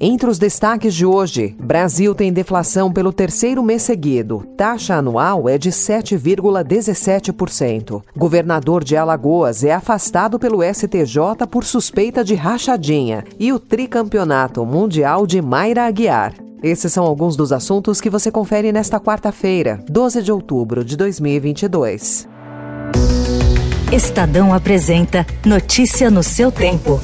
Entre os destaques de hoje, Brasil tem deflação pelo terceiro mês seguido. Taxa anual é de 7,17%. Governador de Alagoas é afastado pelo STJ por suspeita de rachadinha. E o tricampeonato mundial de Mayra Aguiar. Esses são alguns dos assuntos que você confere nesta quarta-feira, 12 de outubro de 2022. Estadão apresenta Notícia no seu tempo.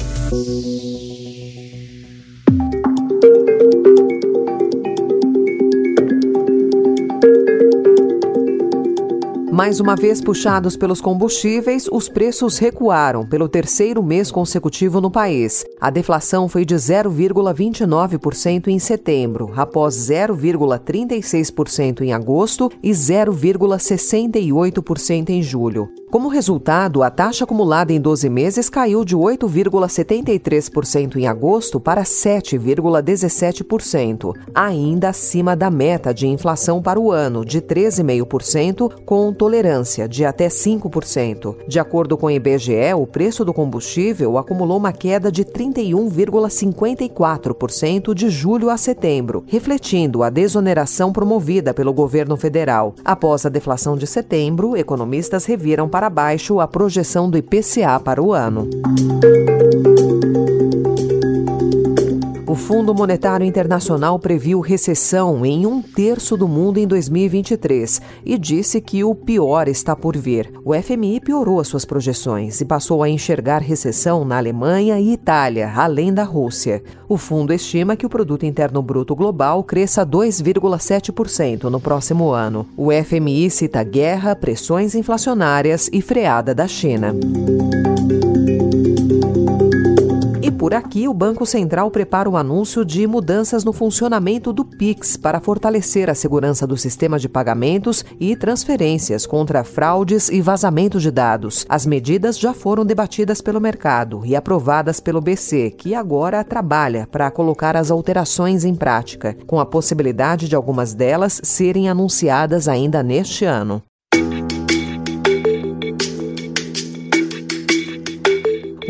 Mais uma vez puxados pelos combustíveis, os preços recuaram pelo terceiro mês consecutivo no país. A deflação foi de 0,29% em setembro, após 0,36% em agosto e 0,68% em julho. Como resultado, a taxa acumulada em 12 meses caiu de 8,73% em agosto para 7,17%, ainda acima da meta de inflação para o ano, de 13,5%, com tolerância de até 5%. De acordo com o IBGE, o preço do combustível acumulou uma queda de 31,54% de julho a setembro, refletindo a desoneração promovida pelo governo federal. Após a deflação de setembro, economistas reviram para para baixo a projeção do IPCA para o ano. O Fundo Monetário Internacional previu recessão em um terço do mundo em 2023 e disse que o pior está por vir. O FMI piorou as suas projeções e passou a enxergar recessão na Alemanha e Itália, além da Rússia. O fundo estima que o produto interno bruto global cresça 2,7% no próximo ano. O FMI cita guerra, pressões inflacionárias e freada da China. Por aqui, o Banco Central prepara o um anúncio de mudanças no funcionamento do PIX para fortalecer a segurança do sistema de pagamentos e transferências contra fraudes e vazamentos de dados. As medidas já foram debatidas pelo mercado e aprovadas pelo BC, que agora trabalha para colocar as alterações em prática, com a possibilidade de algumas delas serem anunciadas ainda neste ano.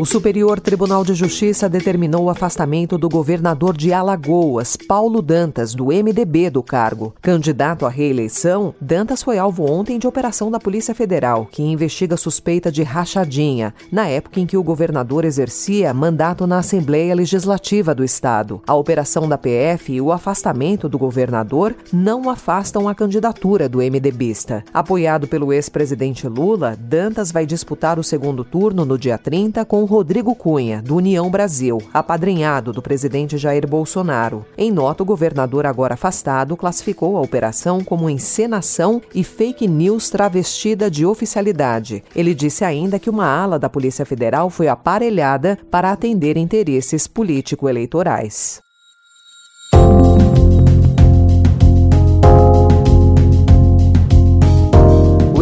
O Superior Tribunal de Justiça determinou o afastamento do governador de Alagoas, Paulo Dantas, do MDB do cargo. Candidato à reeleição, Dantas foi alvo ontem de operação da Polícia Federal, que investiga suspeita de rachadinha, na época em que o governador exercia mandato na Assembleia Legislativa do Estado. A operação da PF e o afastamento do governador não afastam a candidatura do MDBista. Apoiado pelo ex-presidente Lula, Dantas vai disputar o segundo turno no dia 30 com Rodrigo Cunha, do União Brasil, apadrinhado do presidente Jair Bolsonaro. Em nota, o governador, agora afastado, classificou a operação como encenação e fake news travestida de oficialidade. Ele disse ainda que uma ala da Polícia Federal foi aparelhada para atender interesses político-eleitorais.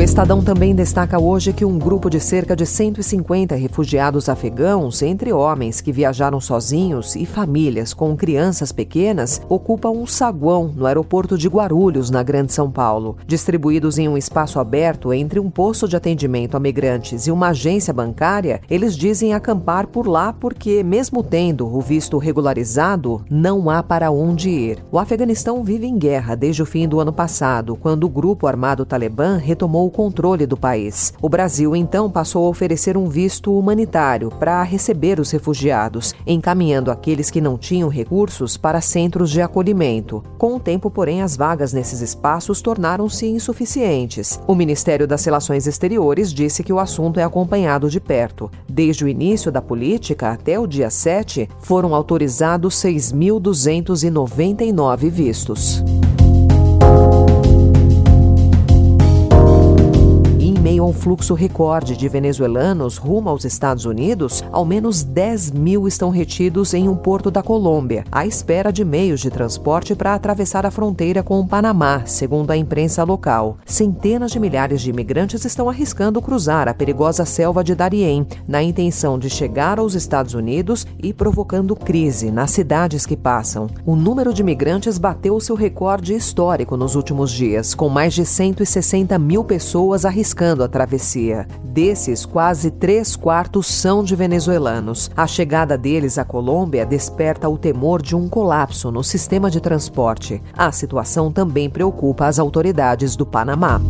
Estadão também destaca hoje que um grupo de cerca de 150 refugiados afegãos, entre homens que viajaram sozinhos e famílias com crianças pequenas, ocupa um saguão no aeroporto de Guarulhos, na Grande São Paulo. Distribuídos em um espaço aberto entre um posto de atendimento a migrantes e uma agência bancária, eles dizem acampar por lá porque, mesmo tendo o visto regularizado, não há para onde ir. O Afeganistão vive em guerra desde o fim do ano passado, quando o grupo armado Talibã retomou o controle do país. O Brasil, então, passou a oferecer um visto humanitário para receber os refugiados, encaminhando aqueles que não tinham recursos para centros de acolhimento. Com o tempo, porém, as vagas nesses espaços tornaram-se insuficientes. O Ministério das Relações Exteriores disse que o assunto é acompanhado de perto. Desde o início da política até o dia 7, foram autorizados 6.299 vistos. Meio ao fluxo recorde de venezuelanos rumo aos Estados Unidos, ao menos 10 mil estão retidos em um porto da Colômbia, à espera de meios de transporte para atravessar a fronteira com o Panamá, segundo a imprensa local. Centenas de milhares de imigrantes estão arriscando cruzar a perigosa selva de Darién, na intenção de chegar aos Estados Unidos e provocando crise nas cidades que passam. O número de imigrantes bateu seu recorde histórico nos últimos dias, com mais de 160 mil pessoas arriscando a travessia. Desses, quase três quartos são de venezuelanos. A chegada deles à Colômbia desperta o temor de um colapso no sistema de transporte. A situação também preocupa as autoridades do Panamá.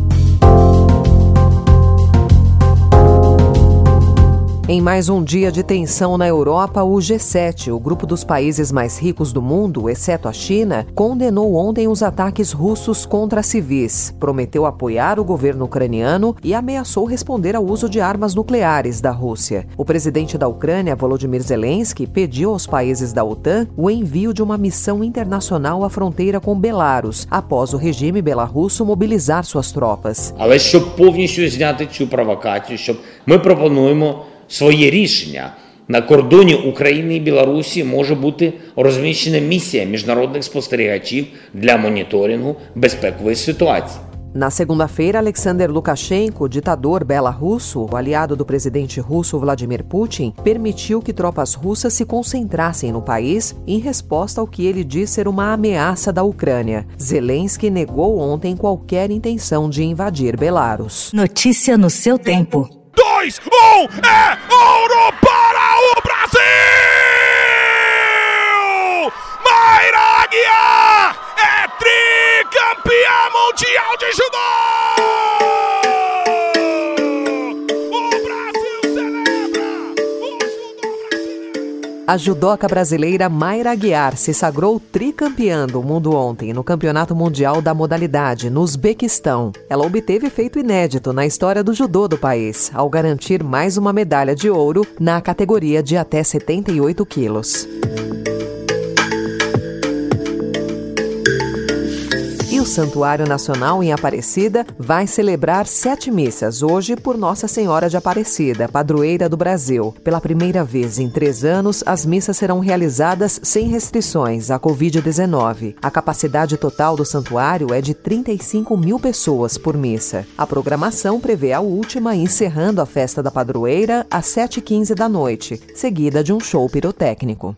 Em mais um dia de tensão na Europa, o G7, o grupo dos países mais ricos do mundo, exceto a China, condenou ontem os ataques russos contra civis, prometeu apoiar o governo ucraniano e ameaçou responder ao uso de armas nucleares da Rússia. O presidente da Ucrânia, Volodymyr Zelensky, pediu aos países da OTAN o envio de uma missão internacional à fronteira com Belarus, após o regime belarusso mobilizar suas tropas. Mas, para, para, para, para, para, para, своє рішення. На кордоні України і Білорусі може бути розміщена місія міжнародних спостерігачів для моніторингу безпекової ситуації. Na segunda-feira, Alexander Lukashenko, ditador belarrusso, aliado do presidente russo Vladimir Putin, permitiu que tropas russas se concentrassem no país em resposta ao que ele diz ser uma ameaça da Ucrânia. Zelensky negou ontem qualquer intenção de invadir Belarus. Notícia no seu tempo. 2, 1, é ouro para o Brasil! Mayra Aguiar é tricampeã mundial de judô! A judoca brasileira Mayra Aguiar se sagrou tricampeã do mundo ontem no Campeonato Mundial da modalidade no Uzbequistão. Ela obteve feito inédito na história do judô do país, ao garantir mais uma medalha de ouro na categoria de até 78 quilos. Santuário Nacional em Aparecida vai celebrar sete missas hoje por Nossa Senhora de Aparecida, padroeira do Brasil. Pela primeira vez em três anos, as missas serão realizadas sem restrições à Covid-19. A capacidade total do santuário é de 35 mil pessoas por missa. A programação prevê a última encerrando a festa da padroeira às 7h15 da noite, seguida de um show pirotécnico.